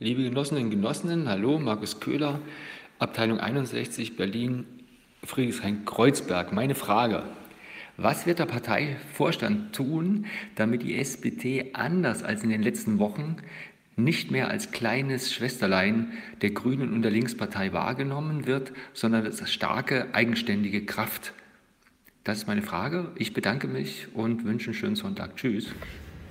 Liebe Genossinnen und Genossinnen, hallo, Markus Köhler, Abteilung 61 Berlin, Friedrichshain-Kreuzberg. Meine Frage, was wird der Parteivorstand tun, damit die SPD anders als in den letzten Wochen nicht mehr als kleines Schwesterlein der Grünen und der Linkspartei wahrgenommen wird, sondern als starke, eigenständige Kraft? Das ist meine Frage. Ich bedanke mich und wünsche einen schönen Sonntag. Tschüss.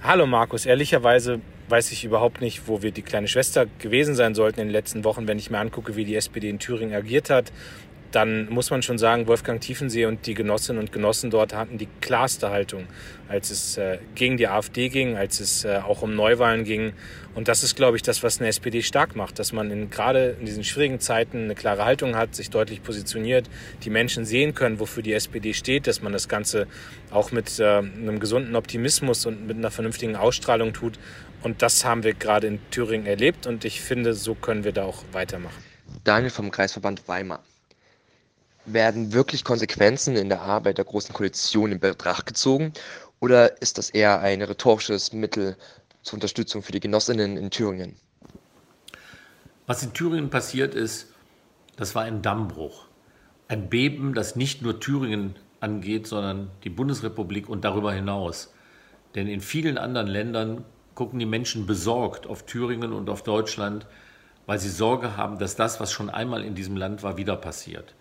Hallo Markus, ehrlicherweise weiß ich überhaupt nicht, wo wir die kleine Schwester gewesen sein sollten in den letzten Wochen, wenn ich mir angucke, wie die SPD in Thüringen agiert hat dann muss man schon sagen, Wolfgang Tiefensee und die Genossinnen und Genossen dort hatten die klarste Haltung, als es äh, gegen die AfD ging, als es äh, auch um Neuwahlen ging. Und das ist, glaube ich, das, was eine SPD stark macht, dass man in, gerade in diesen schwierigen Zeiten eine klare Haltung hat, sich deutlich positioniert, die Menschen sehen können, wofür die SPD steht, dass man das Ganze auch mit äh, einem gesunden Optimismus und mit einer vernünftigen Ausstrahlung tut. Und das haben wir gerade in Thüringen erlebt und ich finde, so können wir da auch weitermachen. Daniel vom Kreisverband Weimar. Werden wirklich Konsequenzen in der Arbeit der Großen Koalition in Betracht gezogen oder ist das eher ein rhetorisches Mittel zur Unterstützung für die Genossinnen in Thüringen? Was in Thüringen passiert ist, das war ein Dammbruch. Ein Beben, das nicht nur Thüringen angeht, sondern die Bundesrepublik und darüber hinaus. Denn in vielen anderen Ländern gucken die Menschen besorgt auf Thüringen und auf Deutschland, weil sie Sorge haben, dass das, was schon einmal in diesem Land war, wieder passiert.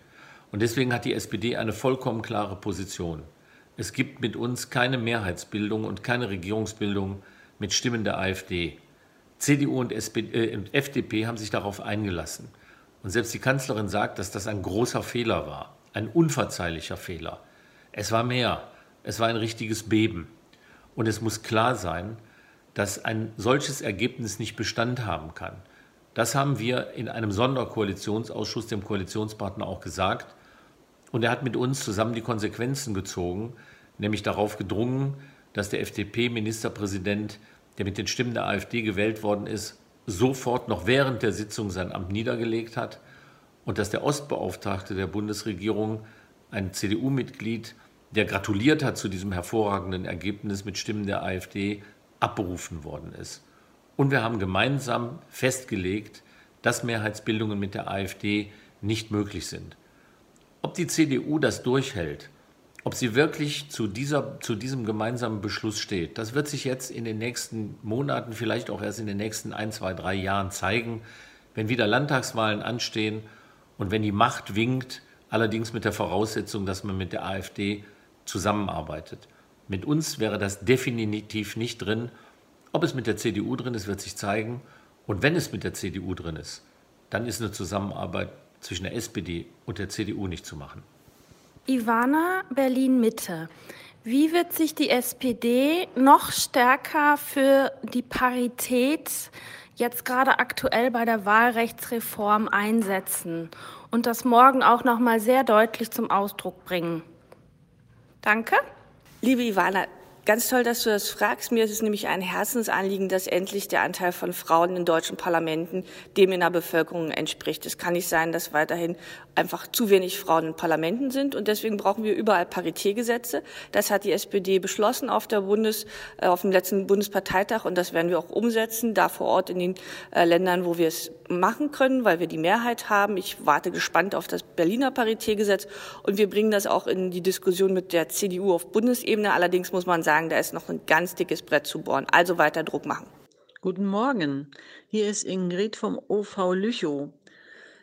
Und deswegen hat die SPD eine vollkommen klare Position. Es gibt mit uns keine Mehrheitsbildung und keine Regierungsbildung mit Stimmen der AfD. CDU und, SPD, äh, und FDP haben sich darauf eingelassen. Und selbst die Kanzlerin sagt, dass das ein großer Fehler war, ein unverzeihlicher Fehler. Es war mehr, es war ein richtiges Beben. Und es muss klar sein, dass ein solches Ergebnis nicht Bestand haben kann. Das haben wir in einem Sonderkoalitionsausschuss dem Koalitionspartner auch gesagt. Und er hat mit uns zusammen die Konsequenzen gezogen, nämlich darauf gedrungen, dass der FDP-Ministerpräsident, der mit den Stimmen der AfD gewählt worden ist, sofort noch während der Sitzung sein Amt niedergelegt hat und dass der Ostbeauftragte der Bundesregierung, ein CDU-Mitglied, der gratuliert hat zu diesem hervorragenden Ergebnis mit Stimmen der AfD, abberufen worden ist. Und wir haben gemeinsam festgelegt, dass Mehrheitsbildungen mit der AfD nicht möglich sind. Ob die CDU das durchhält, ob sie wirklich zu, dieser, zu diesem gemeinsamen Beschluss steht, das wird sich jetzt in den nächsten Monaten, vielleicht auch erst in den nächsten ein, zwei, drei Jahren zeigen, wenn wieder Landtagswahlen anstehen und wenn die Macht winkt, allerdings mit der Voraussetzung, dass man mit der AfD zusammenarbeitet. Mit uns wäre das definitiv nicht drin. Ob es mit der CDU drin ist, wird sich zeigen. Und wenn es mit der CDU drin ist, dann ist eine Zusammenarbeit zwischen der SPD und der CDU nicht zu machen. Ivana Berlin Mitte. Wie wird sich die SPD noch stärker für die Parität jetzt gerade aktuell bei der Wahlrechtsreform einsetzen und das morgen auch noch mal sehr deutlich zum Ausdruck bringen? Danke. Liebe Ivana, Ganz toll, dass du das fragst. Mir ist es nämlich ein Herzensanliegen, dass endlich der Anteil von Frauen in deutschen Parlamenten dem in der Bevölkerung entspricht. Es kann nicht sein, dass weiterhin einfach zu wenig Frauen in Parlamenten sind. Und deswegen brauchen wir überall Paritätgesetze. Das hat die SPD beschlossen auf, der Bundes, äh, auf dem letzten Bundesparteitag. Und das werden wir auch umsetzen, da vor Ort in den äh, Ländern, wo wir es machen können, weil wir die Mehrheit haben. Ich warte gespannt auf das Berliner Paritätgesetz. Und wir bringen das auch in die Diskussion mit der CDU auf Bundesebene. Allerdings muss man sagen, sagen, da ist noch ein ganz dickes Brett zu bohren. Also weiter Druck machen. Guten Morgen. Hier ist Ingrid vom OV Lüchow.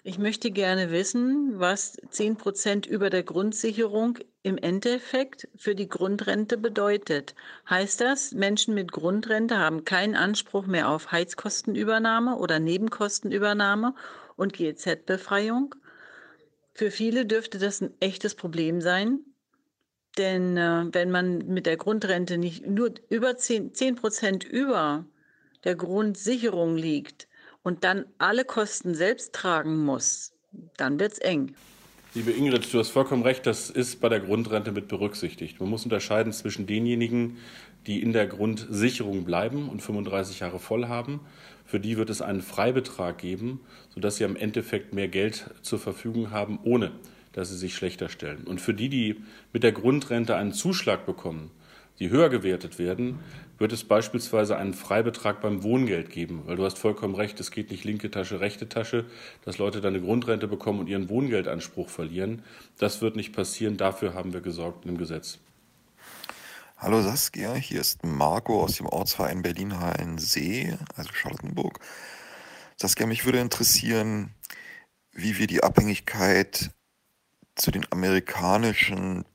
Ich möchte gerne wissen, was 10 Prozent über der Grundsicherung im Endeffekt für die Grundrente bedeutet. Heißt das, Menschen mit Grundrente haben keinen Anspruch mehr auf Heizkostenübernahme oder Nebenkostenübernahme und GEZ-Befreiung? Für viele dürfte das ein echtes Problem sein, denn äh, wenn man mit der Grundrente nicht nur über 10, 10 Prozent über der Grundsicherung liegt und dann alle Kosten selbst tragen muss, dann wird es eng. Liebe Ingrid, du hast vollkommen recht, das ist bei der Grundrente mit berücksichtigt. Man muss unterscheiden zwischen denjenigen, die in der Grundsicherung bleiben und 35 Jahre voll haben. Für die wird es einen Freibetrag geben, sodass sie am Endeffekt mehr Geld zur Verfügung haben, ohne dass sie sich schlechter stellen. Und für die, die mit der Grundrente einen Zuschlag bekommen, die höher gewertet werden, wird es beispielsweise einen Freibetrag beim Wohngeld geben. Weil du hast vollkommen recht, es geht nicht linke Tasche, rechte Tasche, dass Leute dann eine Grundrente bekommen und ihren Wohngeldanspruch verlieren. Das wird nicht passieren. Dafür haben wir gesorgt im Gesetz. Hallo Saskia, hier ist Marco aus dem Ortsverein Berlin-Hallensee, also Charlottenburg. Saskia, mich würde interessieren, wie wir die Abhängigkeit zu den amerikanischen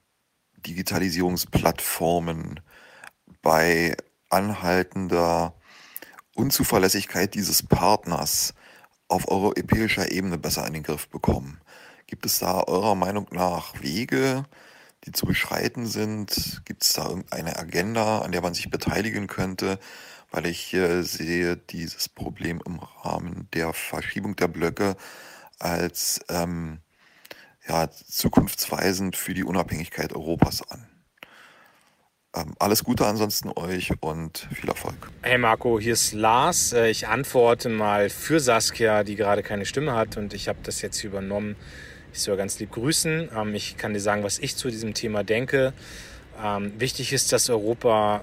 Digitalisierungsplattformen bei anhaltender Unzuverlässigkeit dieses Partners auf europäischer Ebene besser in den Griff bekommen. Gibt es da eurer Meinung nach Wege, die zu beschreiten sind? Gibt es da irgendeine Agenda, an der man sich beteiligen könnte? Weil ich äh, sehe dieses Problem im Rahmen der Verschiebung der Blöcke als ähm, ja, zukunftsweisend für die Unabhängigkeit Europas an. Ähm, alles Gute ansonsten euch und viel Erfolg. Hey Marco, hier ist Lars. Äh, ich antworte mal für Saskia, die gerade keine Stimme hat und ich habe das jetzt übernommen. Ich soll ganz lieb grüßen. Ähm, ich kann dir sagen, was ich zu diesem Thema denke. Ähm, wichtig ist, dass Europa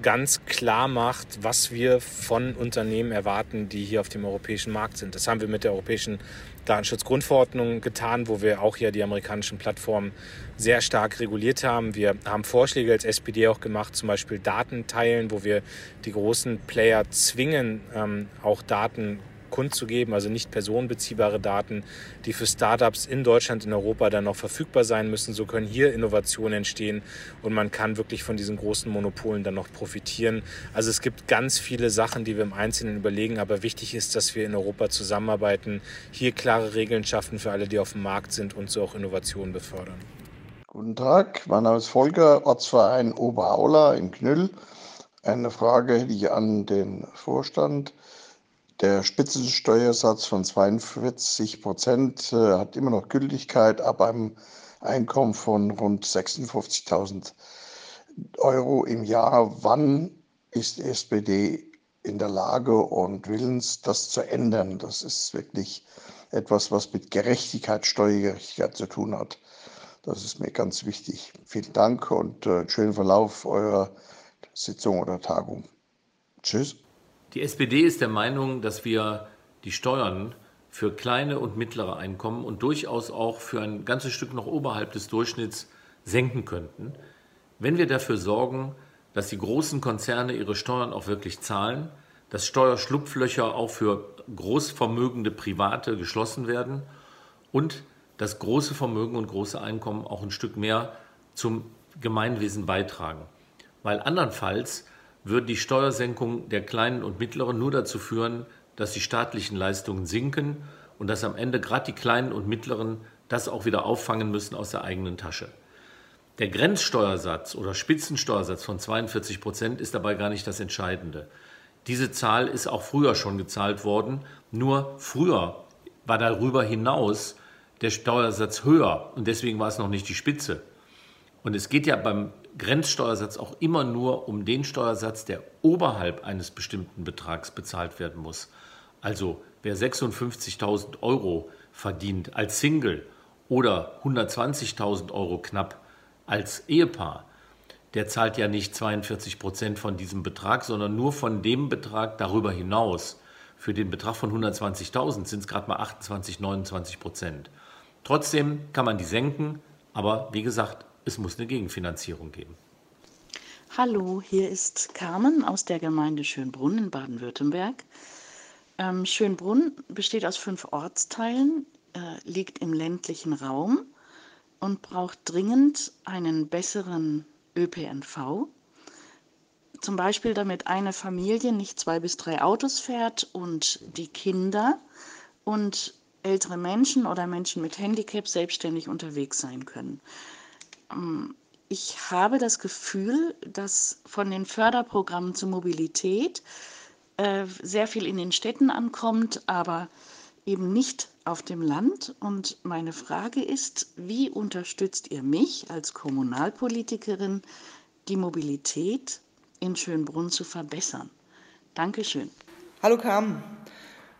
ganz klar macht, was wir von Unternehmen erwarten, die hier auf dem europäischen Markt sind. Das haben wir mit der Europäischen Datenschutzgrundverordnung getan, wo wir auch hier die amerikanischen Plattformen sehr stark reguliert haben. Wir haben Vorschläge als SPD auch gemacht, zum Beispiel Daten teilen, wo wir die großen Player zwingen, ähm, auch Daten kundzugeben, also nicht personenbeziehbare Daten, die für Startups in Deutschland, in Europa dann noch verfügbar sein müssen. So können hier Innovationen entstehen und man kann wirklich von diesen großen Monopolen dann noch profitieren. Also es gibt ganz viele Sachen, die wir im Einzelnen überlegen, aber wichtig ist, dass wir in Europa zusammenarbeiten, hier klare Regeln schaffen für alle, die auf dem Markt sind und so auch Innovationen befördern. Guten Tag, mein Name ist Volker, Ortsverein Oberaula in Knüll. Eine Frage hätte ich an den Vorstand. Der Spitzensteuersatz von 42 Prozent äh, hat immer noch Gültigkeit ab einem Einkommen von rund 56.000 Euro im Jahr. Wann ist die SPD in der Lage und willens, das zu ändern? Das ist wirklich etwas, was mit Gerechtigkeit, Steuergerechtigkeit zu tun hat. Das ist mir ganz wichtig. Vielen Dank und äh, schönen Verlauf eurer Sitzung oder Tagung. Tschüss. Die SPD ist der Meinung, dass wir die Steuern für kleine und mittlere Einkommen und durchaus auch für ein ganzes Stück noch oberhalb des Durchschnitts senken könnten, wenn wir dafür sorgen, dass die großen Konzerne ihre Steuern auch wirklich zahlen, dass Steuerschlupflöcher auch für großvermögende Private geschlossen werden und dass große Vermögen und große Einkommen auch ein Stück mehr zum Gemeinwesen beitragen. Weil andernfalls würden die Steuersenkungen der kleinen und mittleren nur dazu führen, dass die staatlichen Leistungen sinken und dass am Ende gerade die kleinen und mittleren das auch wieder auffangen müssen aus der eigenen Tasche. Der Grenzsteuersatz oder Spitzensteuersatz von 42 Prozent ist dabei gar nicht das Entscheidende. Diese Zahl ist auch früher schon gezahlt worden, nur früher war darüber hinaus der Steuersatz höher und deswegen war es noch nicht die Spitze. Und es geht ja beim Grenzsteuersatz auch immer nur um den Steuersatz, der oberhalb eines bestimmten Betrags bezahlt werden muss. Also wer 56.000 Euro verdient als Single oder 120.000 Euro knapp als Ehepaar, der zahlt ja nicht 42 Prozent von diesem Betrag, sondern nur von dem Betrag darüber hinaus. Für den Betrag von 120.000 sind es gerade mal 28, 29 Prozent. Trotzdem kann man die senken, aber wie gesagt, es muss eine Gegenfinanzierung geben. Hallo, hier ist Carmen aus der Gemeinde Schönbrunn in Baden-Württemberg. Ähm, Schönbrunn besteht aus fünf Ortsteilen, äh, liegt im ländlichen Raum und braucht dringend einen besseren ÖPNV. Zum Beispiel, damit eine Familie nicht zwei bis drei Autos fährt und die Kinder und ältere Menschen oder Menschen mit Handicap selbstständig unterwegs sein können. Ähm, ich habe das Gefühl, dass von den Förderprogrammen zur Mobilität äh, sehr viel in den Städten ankommt, aber eben nicht auf dem Land. Und meine Frage ist, wie unterstützt ihr mich als Kommunalpolitikerin, die Mobilität in Schönbrunn zu verbessern? Dankeschön. Hallo Carmen.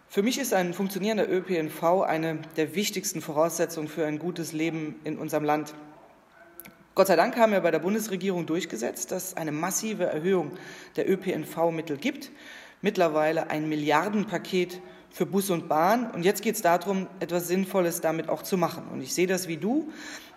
Für mich ist ein funktionierender ÖPNV eine der wichtigsten Voraussetzungen für ein gutes Leben in unserem Land. Gott sei Dank haben wir bei der Bundesregierung durchgesetzt, dass es eine massive Erhöhung der ÖPNV-Mittel gibt. Mittlerweile ein Milliardenpaket für Bus und Bahn. Und jetzt geht es darum, etwas Sinnvolles damit auch zu machen. Und ich sehe das wie du,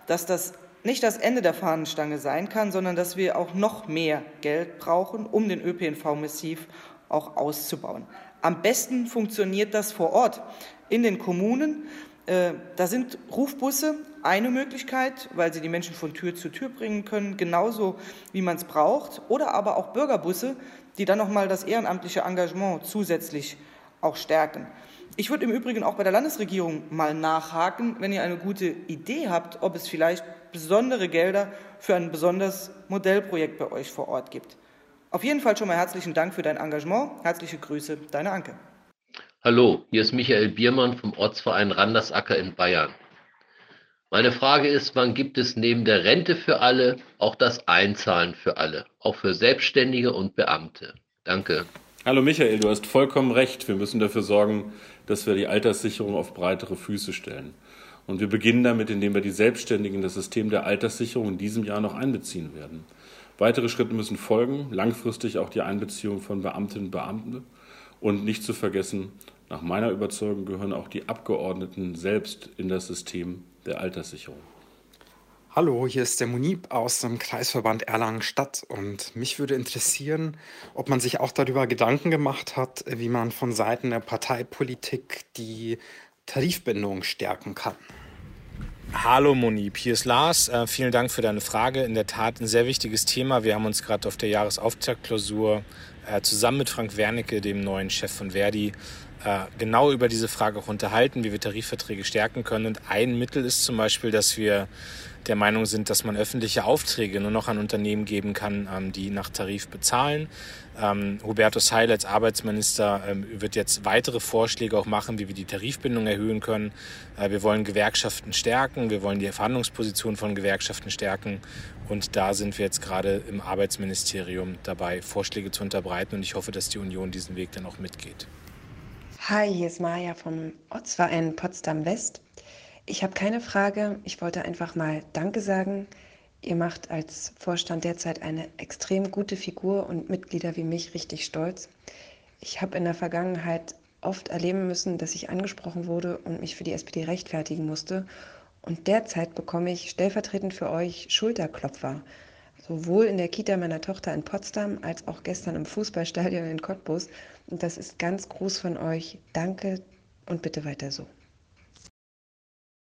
dass das nicht das Ende der Fahnenstange sein kann, sondern dass wir auch noch mehr Geld brauchen, um den ÖPNV massiv auch auszubauen. Am besten funktioniert das vor Ort in den Kommunen. Äh, da sind Rufbusse eine Möglichkeit, weil sie die Menschen von Tür zu Tür bringen können, genauso wie man es braucht, oder aber auch Bürgerbusse, die dann noch mal das ehrenamtliche Engagement zusätzlich auch stärken. Ich würde im Übrigen auch bei der Landesregierung mal nachhaken, wenn ihr eine gute Idee habt, ob es vielleicht besondere Gelder für ein besonderes Modellprojekt bei euch vor Ort gibt. Auf jeden Fall schon mal herzlichen Dank für dein Engagement. Herzliche Grüße, deine Anke. Hallo, hier ist Michael Biermann vom Ortsverein Randersacker in Bayern. Meine Frage ist, wann gibt es neben der Rente für alle auch das Einzahlen für alle, auch für Selbstständige und Beamte? Danke. Hallo Michael, du hast vollkommen recht. Wir müssen dafür sorgen, dass wir die Alterssicherung auf breitere Füße stellen. Und wir beginnen damit, indem wir die Selbstständigen in das System der Alterssicherung in diesem Jahr noch einbeziehen werden. Weitere Schritte müssen folgen, langfristig auch die Einbeziehung von Beamtinnen und Beamten. Und nicht zu vergessen, nach meiner Überzeugung gehören auch die Abgeordneten selbst in das System der Alterssicherung. Hallo, hier ist der Munib aus dem Kreisverband Erlangen-Stadt und mich würde interessieren, ob man sich auch darüber Gedanken gemacht hat, wie man von Seiten der Parteipolitik die Tarifbindung stärken kann. Hallo Monib, hier ist Lars. Äh, vielen Dank für deine Frage. In der Tat ein sehr wichtiges Thema. Wir haben uns gerade auf der Jahresauftaktklausur äh, zusammen mit Frank Wernicke, dem neuen Chef von Verdi, genau über diese Frage auch unterhalten, wie wir Tarifverträge stärken können. Und ein Mittel ist zum Beispiel, dass wir der Meinung sind, dass man öffentliche Aufträge nur noch an Unternehmen geben kann, ähm, die nach Tarif bezahlen. Ähm, Hubertus Heil als Arbeitsminister ähm, wird jetzt weitere Vorschläge auch machen, wie wir die Tarifbindung erhöhen können. Äh, wir wollen Gewerkschaften stärken, wir wollen die Verhandlungsposition von Gewerkschaften stärken und da sind wir jetzt gerade im Arbeitsministerium dabei, Vorschläge zu unterbreiten und ich hoffe, dass die Union diesen Weg dann auch mitgeht. Hi, hier ist Maja vom Ortsverein Potsdam West. Ich habe keine Frage. Ich wollte einfach mal Danke sagen. Ihr macht als Vorstand derzeit eine extrem gute Figur und Mitglieder wie mich richtig stolz. Ich habe in der Vergangenheit oft erleben müssen, dass ich angesprochen wurde und mich für die SPD rechtfertigen musste. Und derzeit bekomme ich stellvertretend für euch Schulterklopfer sowohl in der Kita meiner Tochter in Potsdam als auch gestern im Fußballstadion in Cottbus. Und das ist ganz groß von euch. Danke und bitte weiter so.